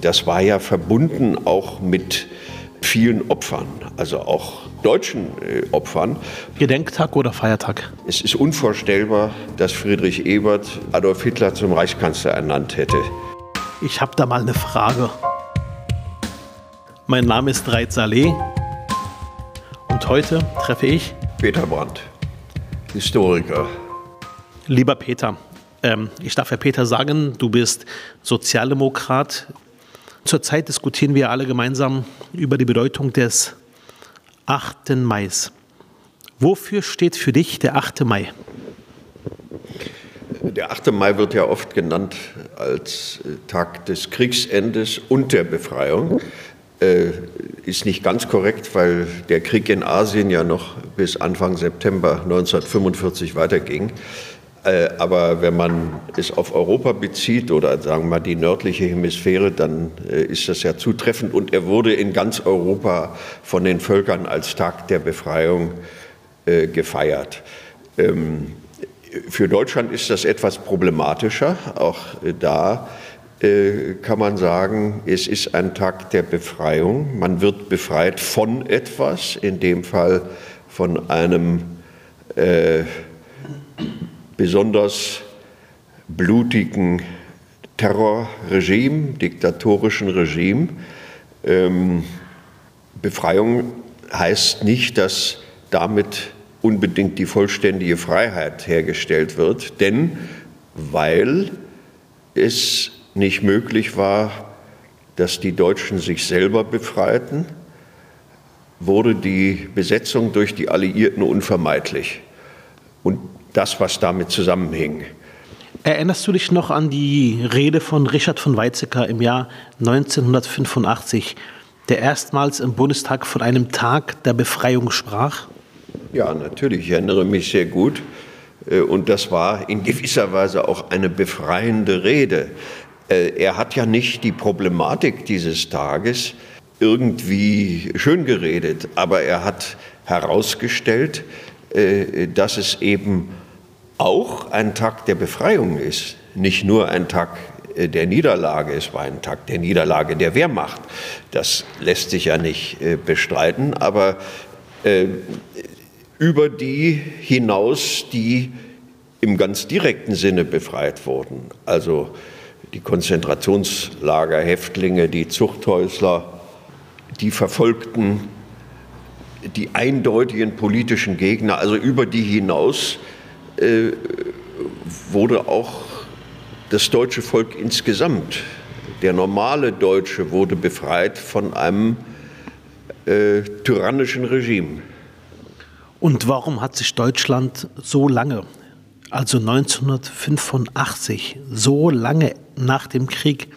das war ja verbunden auch mit vielen Opfern, also auch deutschen äh, Opfern. Gedenktag oder Feiertag? Es ist unvorstellbar, dass Friedrich Ebert Adolf Hitler zum Reichskanzler ernannt hätte. Ich habe da mal eine Frage. Mein Name ist Reit Saleh und heute treffe ich Peter Brandt, Historiker. Lieber Peter, ähm, ich darf Herr Peter sagen, du bist Sozialdemokrat. Zurzeit diskutieren wir alle gemeinsam über die Bedeutung des 8. Mai. Wofür steht für dich der 8. Mai? Der 8. Mai wird ja oft genannt als Tag des Kriegsendes und der Befreiung. Äh, ist nicht ganz korrekt, weil der Krieg in Asien ja noch bis Anfang September 1945 weiterging. Äh, aber wenn man es auf Europa bezieht oder sagen wir mal die nördliche Hemisphäre, dann äh, ist das ja zutreffend. Und er wurde in ganz Europa von den Völkern als Tag der Befreiung äh, gefeiert. Ähm, für Deutschland ist das etwas problematischer. Auch da kann man sagen, es ist ein Tag der Befreiung. Man wird befreit von etwas, in dem Fall von einem äh, besonders blutigen Terrorregime, diktatorischen Regime. Ähm, Befreiung heißt nicht, dass damit unbedingt die vollständige Freiheit hergestellt wird, denn weil es nicht möglich war, dass die Deutschen sich selber befreiten, wurde die Besetzung durch die Alliierten unvermeidlich. Und das, was damit zusammenhing. Erinnerst du dich noch an die Rede von Richard von Weizsäcker im Jahr 1985, der erstmals im Bundestag von einem Tag der Befreiung sprach? Ja, natürlich, ich erinnere mich sehr gut. Äh, und das war in gewisser Weise auch eine befreiende Rede. Äh, er hat ja nicht die Problematik dieses Tages irgendwie schön geredet, aber er hat herausgestellt, äh, dass es eben auch ein Tag der Befreiung ist, nicht nur ein Tag äh, der Niederlage, es war ein Tag der Niederlage der Wehrmacht. Das lässt sich ja nicht äh, bestreiten, aber über die hinaus, die im ganz direkten Sinne befreit wurden, also die Konzentrationslager, Häftlinge, die Zuchthäusler, die Verfolgten, die eindeutigen politischen Gegner, also über die hinaus äh, wurde auch das deutsche Volk insgesamt, der normale Deutsche, wurde befreit von einem äh, tyrannischen Regime. Und warum hat sich Deutschland so lange, also 1985, so lange nach dem Krieg,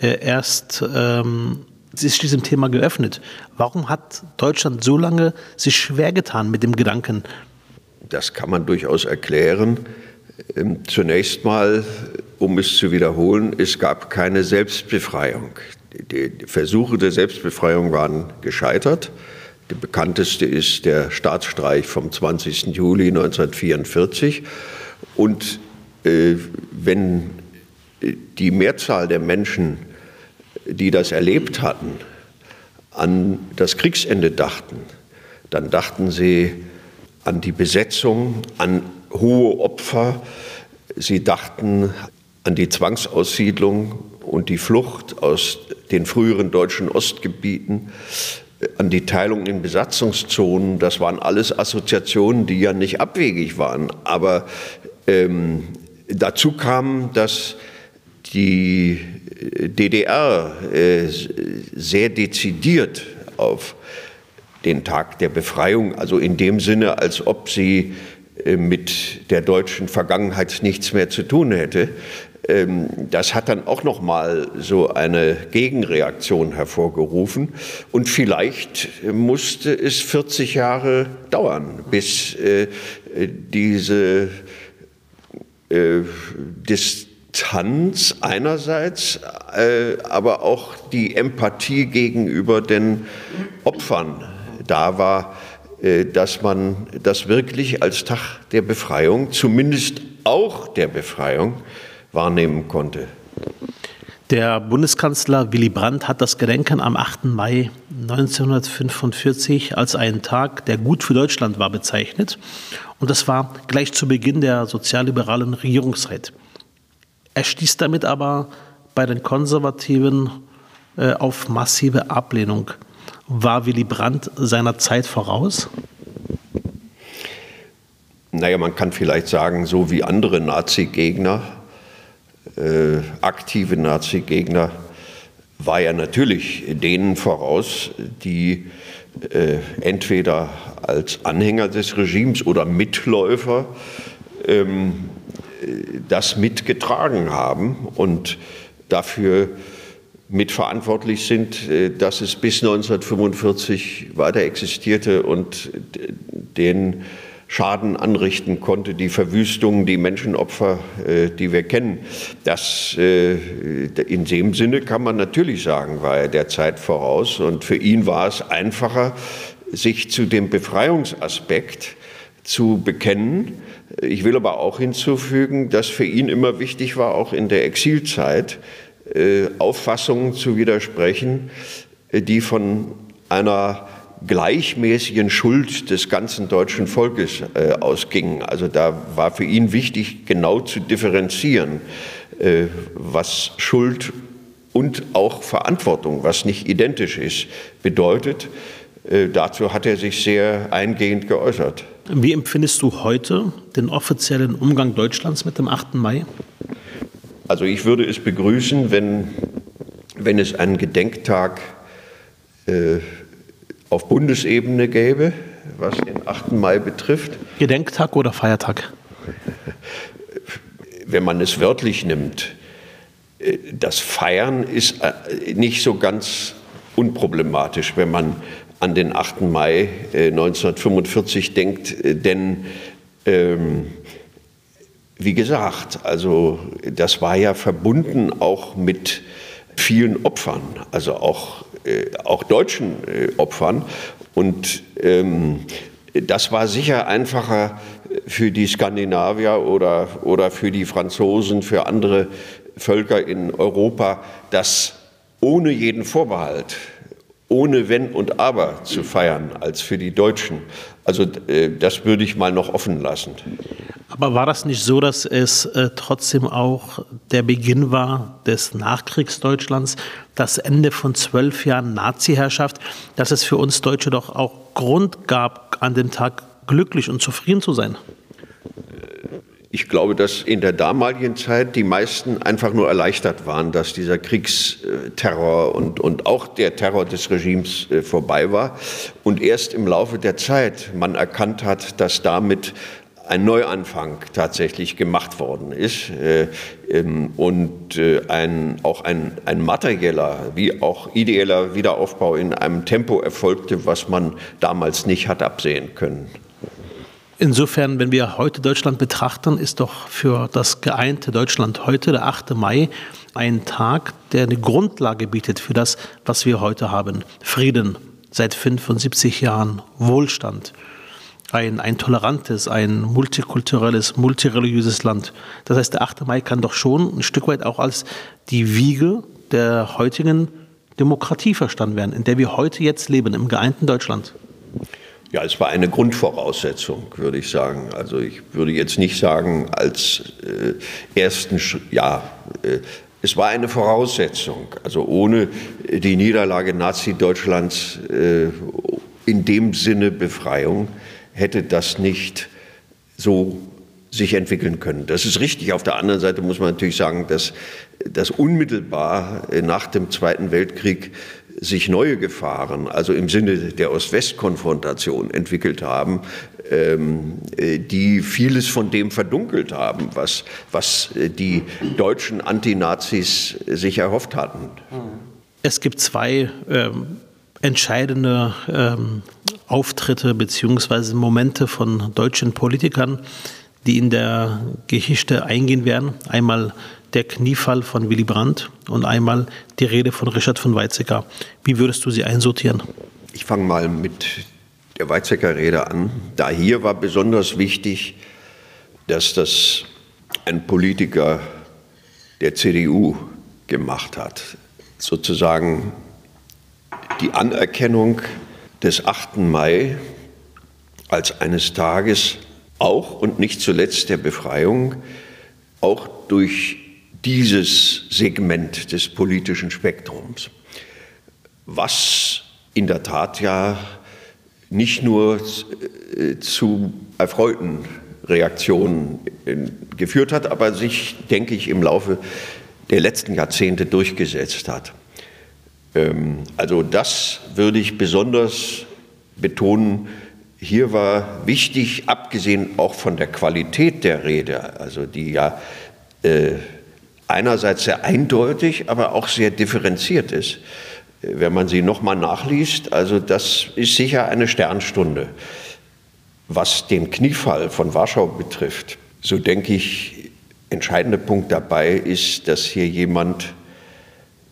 äh, erst ähm, sich diesem Thema geöffnet. Warum hat Deutschland so lange sich schwer getan mit dem Gedanken? Das kann man durchaus erklären. Ähm, zunächst mal, um es zu wiederholen, es gab keine Selbstbefreiung. Die Versuche der Selbstbefreiung waren gescheitert. Der bekannteste ist der Staatsstreich vom 20. Juli 1944. Und äh, wenn die Mehrzahl der Menschen die das erlebt hatten, an das Kriegsende dachten, dann dachten sie an die Besetzung, an hohe Opfer, sie dachten an die Zwangsaussiedlung und die Flucht aus den früheren deutschen Ostgebieten, an die Teilung in Besatzungszonen. Das waren alles Assoziationen, die ja nicht abwegig waren. Aber ähm, dazu kam, dass die DDR äh, sehr dezidiert auf den Tag der Befreiung, also in dem Sinne, als ob sie äh, mit der deutschen Vergangenheit nichts mehr zu tun hätte. Ähm, das hat dann auch noch mal so eine Gegenreaktion hervorgerufen und vielleicht musste es 40 Jahre dauern, bis äh, diese Distanz Distanz einerseits, äh, aber auch die Empathie gegenüber den Opfern da war, äh, dass man das wirklich als Tag der Befreiung, zumindest auch der Befreiung, wahrnehmen konnte. Der Bundeskanzler Willy Brandt hat das Gedenken am 8. Mai 1945 als einen Tag, der gut für Deutschland war, bezeichnet. Und das war gleich zu Beginn der sozialliberalen Regierungszeit. Er stieß damit aber bei den Konservativen äh, auf massive Ablehnung. War Willy Brandt seiner Zeit voraus? Naja, man kann vielleicht sagen, so wie andere Nazi-Gegner äh, aktive Nazi-Gegner war ja natürlich denen voraus, die äh, entweder als Anhänger des Regimes oder Mitläufer ähm, das mitgetragen haben und dafür mitverantwortlich sind, äh, dass es bis 1945 weiter existierte und den Schaden anrichten konnte, die Verwüstungen, die Menschenopfer, äh, die wir kennen. Das, äh, in dem Sinne kann man natürlich sagen, war er der Zeit voraus. Und für ihn war es einfacher, sich zu dem Befreiungsaspekt zu bekennen. Ich will aber auch hinzufügen, dass für ihn immer wichtig war, auch in der Exilzeit, Auffassungen zu widersprechen, die von einer gleichmäßigen Schuld des ganzen deutschen Volkes äh, ausging. Also da war für ihn wichtig, genau zu differenzieren, äh, was Schuld und auch Verantwortung, was nicht identisch ist, bedeutet. Äh, dazu hat er sich sehr eingehend geäußert. Wie empfindest du heute den offiziellen Umgang Deutschlands mit dem 8. Mai? Also ich würde es begrüßen, wenn, wenn es einen Gedenktag äh, auf Bundesebene gäbe, was den 8. Mai betrifft. Gedenktag oder Feiertag? Wenn man es wörtlich nimmt, äh, das Feiern ist äh, nicht so ganz unproblematisch, wenn man an den 8. Mai 1945 äh, denkt, denn ähm, wie gesagt, also das war ja verbunden auch mit vielen Opfern, also auch äh, auch deutschen äh, Opfern. Und ähm, das war sicher einfacher für die Skandinavier oder, oder für die Franzosen, für andere Völker in Europa, das ohne jeden Vorbehalt, ohne Wenn und Aber zu feiern, als für die Deutschen. Also äh, das würde ich mal noch offen lassen. Aber war das nicht so, dass es äh, trotzdem auch der Beginn war des Nachkriegsdeutschlands, das Ende von zwölf Jahren Nazi-Herrschaft, dass es für uns Deutsche doch auch Grund gab, an dem Tag glücklich und zufrieden zu sein? Ich glaube, dass in der damaligen Zeit die meisten einfach nur erleichtert waren, dass dieser Kriegsterror und, und auch der Terror des Regimes äh, vorbei war. Und erst im Laufe der Zeit man erkannt hat, dass damit ein Neuanfang tatsächlich gemacht worden ist äh, ähm, und äh, ein, auch ein, ein materieller wie auch ideeller Wiederaufbau in einem Tempo erfolgte, was man damals nicht hat absehen können. Insofern, wenn wir heute Deutschland betrachten, ist doch für das geeinte Deutschland heute, der 8. Mai, ein Tag, der eine Grundlage bietet für das, was wir heute haben. Frieden seit 75 Jahren, Wohlstand, ein, ein tolerantes, ein multikulturelles, multireligiöses Land. Das heißt, der 8. Mai kann doch schon ein Stück weit auch als die Wiege der heutigen Demokratie verstanden werden, in der wir heute jetzt leben, im geeinten Deutschland. Ja, es war eine Grundvoraussetzung, würde ich sagen. Also ich würde jetzt nicht sagen, als äh, ersten, ja, äh, es war eine Voraussetzung. Also ohne die Niederlage Nazi-Deutschlands äh, in dem Sinne Befreiung hätte das nicht so sich entwickeln können. Das ist richtig. Auf der anderen Seite muss man natürlich sagen, dass, dass unmittelbar nach dem Zweiten Weltkrieg sich neue Gefahren, also im Sinne der Ost-West-Konfrontation entwickelt haben, ähm, die vieles von dem verdunkelt haben, was, was die deutschen Antinazis sich erhofft hatten. Es gibt zwei ähm, entscheidende ähm, Auftritte bzw. Momente von deutschen Politikern, die in der Geschichte eingehen werden. Einmal der Kniefall von Willy Brandt und einmal die Rede von Richard von Weizsäcker. Wie würdest du sie einsortieren? Ich fange mal mit der Weizsäcker-Rede an. Da hier war besonders wichtig, dass das ein Politiker der CDU gemacht hat. Sozusagen die Anerkennung des 8. Mai als eines Tages auch und nicht zuletzt der Befreiung, auch durch dieses Segment des politischen Spektrums, was in der Tat ja nicht nur äh, zu erfreuten Reaktionen äh, geführt hat, aber sich, denke ich, im Laufe der letzten Jahrzehnte durchgesetzt hat. Ähm, also das würde ich besonders betonen. Hier war wichtig, abgesehen auch von der Qualität der Rede, also die ja äh, einerseits sehr eindeutig, aber auch sehr differenziert ist. Wenn man sie nochmal nachliest, also das ist sicher eine Sternstunde. Was den Kniefall von Warschau betrifft, so denke ich, entscheidender Punkt dabei ist, dass hier jemand,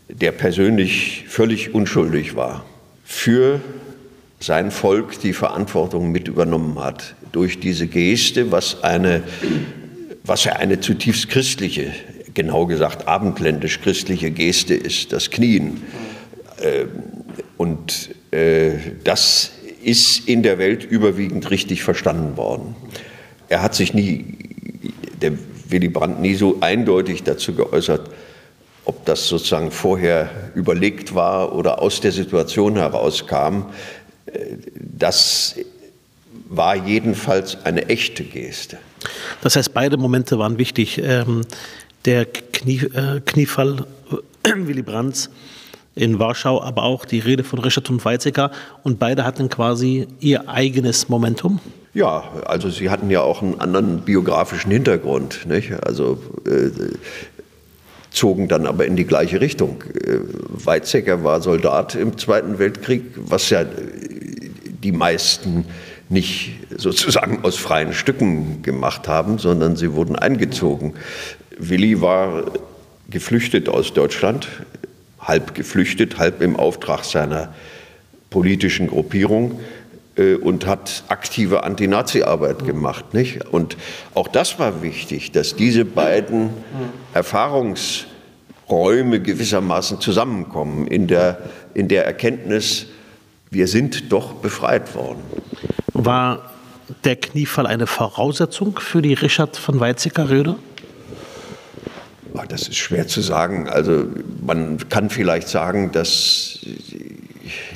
der persönlich völlig unschuldig war, für sein Volk die Verantwortung mit übernommen hat durch diese Geste, was eine, was ja eine zutiefst christliche, genau gesagt abendländisch christliche Geste ist, das Knien. Ähm, und äh, das ist in der Welt überwiegend richtig verstanden worden. Er hat sich nie, der Willy Brandt, nie so eindeutig dazu geäußert, ob das sozusagen vorher überlegt war oder aus der Situation herauskam. Das war jedenfalls eine echte Geste. Das heißt, beide Momente waren wichtig. Der Knie, äh, Kniefall äh, Willy Brandts in Warschau, aber auch die Rede von Richard und Weizsäcker. Und beide hatten quasi ihr eigenes Momentum. Ja, also sie hatten ja auch einen anderen biografischen Hintergrund. Nicht? Also äh, zogen dann aber in die gleiche Richtung. Äh, Weizsäcker war Soldat im Zweiten Weltkrieg, was ja die meisten nicht sozusagen aus freien Stücken gemacht haben, sondern sie wurden eingezogen. Willi war geflüchtet aus Deutschland, halb geflüchtet, halb im Auftrag seiner politischen Gruppierung äh, und hat aktive Anti-Nazi-Arbeit gemacht. Nicht? Und auch das war wichtig, dass diese beiden Erfahrungsräume gewissermaßen zusammenkommen in der, in der Erkenntnis, wir sind doch befreit worden. War der Kniefall eine Voraussetzung für die Richard von Weizsäcker-Rede? Das ist schwer zu sagen. Also man kann vielleicht sagen, dass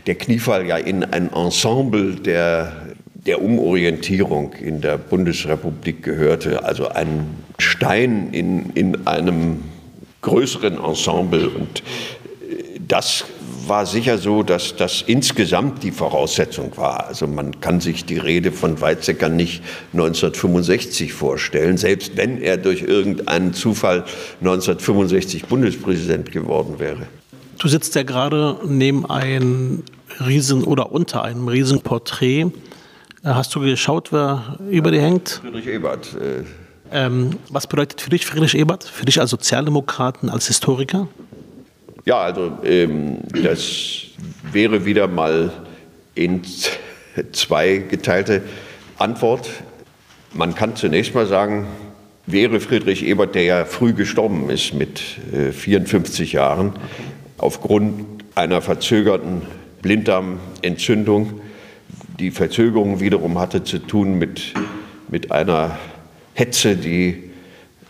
der Kniefall ja in ein Ensemble der, der Umorientierung in der Bundesrepublik gehörte, also ein Stein in, in einem größeren Ensemble. Und das war sicher so, dass das insgesamt die Voraussetzung war. Also man kann sich die Rede von Weizsäcker nicht 1965 vorstellen, selbst wenn er durch irgendeinen Zufall 1965 Bundespräsident geworden wäre. Du sitzt ja gerade neben einem Riesen oder unter einem Riesenporträt. Hast du geschaut, wer über dir hängt? Friedrich Ebert. Äh ähm, was bedeutet für dich Friedrich Ebert? Für dich als Sozialdemokraten, als Historiker? Ja, also ähm, das wäre wieder mal in zwei geteilte Antwort. Man kann zunächst mal sagen, wäre Friedrich Ebert, der ja früh gestorben ist mit äh, 54 Jahren, aufgrund einer verzögerten Blinddarmentzündung. Die Verzögerung wiederum hatte zu tun mit, mit einer Hetze, die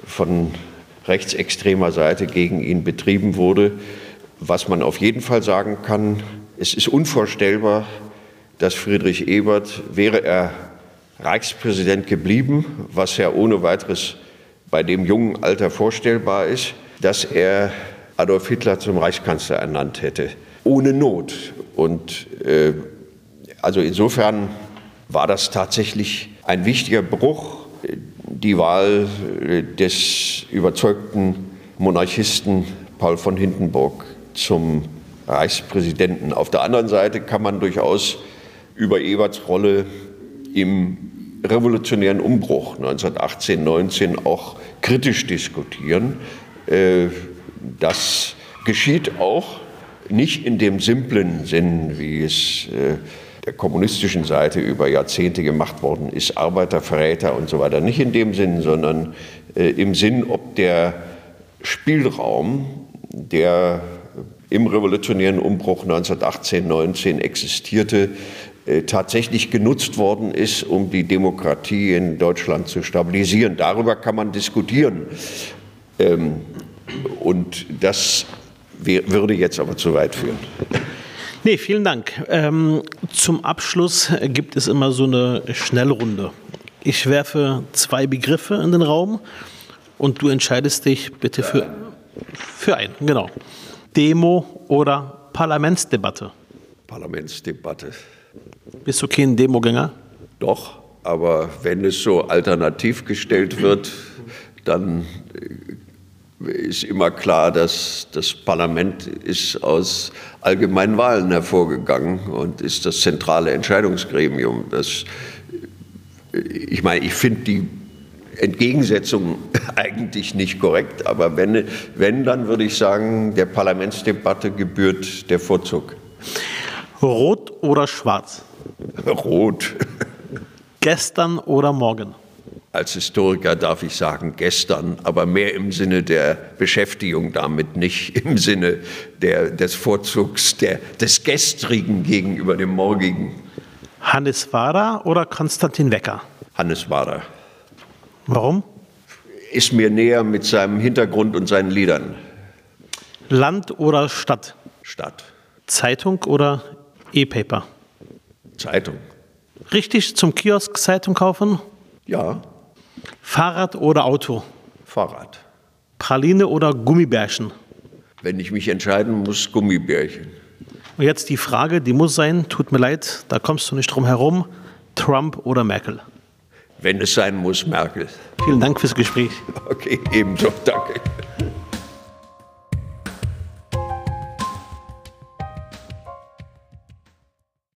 von rechtsextremer Seite gegen ihn betrieben wurde. Was man auf jeden Fall sagen kann, es ist unvorstellbar, dass Friedrich Ebert, wäre er Reichspräsident geblieben, was ja ohne weiteres bei dem jungen Alter vorstellbar ist, dass er Adolf Hitler zum Reichskanzler ernannt hätte, ohne Not. Und äh, also insofern war das tatsächlich ein wichtiger Bruch, die Wahl äh, des überzeugten Monarchisten Paul von Hindenburg zum Reichspräsidenten. Auf der anderen Seite kann man durchaus über Eberts Rolle im revolutionären Umbruch 1918, 19 auch kritisch diskutieren. Äh, das geschieht auch nicht in dem simplen Sinn, wie es äh, der kommunistischen Seite über Jahrzehnte gemacht worden ist, Arbeiterverräter und so weiter. Nicht in dem Sinn, sondern äh, im Sinn, ob der Spielraum der im revolutionären Umbruch 1918, 19 existierte, äh, tatsächlich genutzt worden ist, um die Demokratie in Deutschland zu stabilisieren. Darüber kann man diskutieren. Ähm, und das würde jetzt aber zu weit führen. Nee, vielen Dank. Ähm, zum Abschluss gibt es immer so eine Schnellrunde. Ich werfe zwei Begriffe in den Raum und du entscheidest dich bitte für, für einen. Genau. Demo oder Parlamentsdebatte? Parlamentsdebatte. Bist du kein Demogänger? Doch, aber wenn es so alternativ gestellt wird, dann äh, ist immer klar, dass das Parlament ist aus allgemeinen Wahlen hervorgegangen und ist das zentrale Entscheidungsgremium. Das, äh, ich meine, ich finde die Entgegensetzung eigentlich nicht korrekt, aber wenn, wenn, dann würde ich sagen, der Parlamentsdebatte gebührt der Vorzug. Rot oder schwarz? Rot. Gestern oder morgen? Als Historiker darf ich sagen gestern, aber mehr im Sinne der Beschäftigung damit, nicht im Sinne der, des Vorzugs der, des Gestrigen gegenüber dem Morgigen. Hannes Wader oder Konstantin Wecker? Hannes Wader. Warum? Ist mir näher mit seinem Hintergrund und seinen Liedern. Land oder Stadt? Stadt. Zeitung oder E-Paper? Zeitung. Richtig zum Kiosk Zeitung kaufen? Ja. Fahrrad oder Auto? Fahrrad. Praline oder Gummibärchen? Wenn ich mich entscheiden muss, Gummibärchen. Und jetzt die Frage, die muss sein, tut mir leid, da kommst du nicht drum herum, Trump oder Merkel? Wenn es sein muss, Merkel. Vielen Dank fürs Gespräch. Okay, ebenso, danke.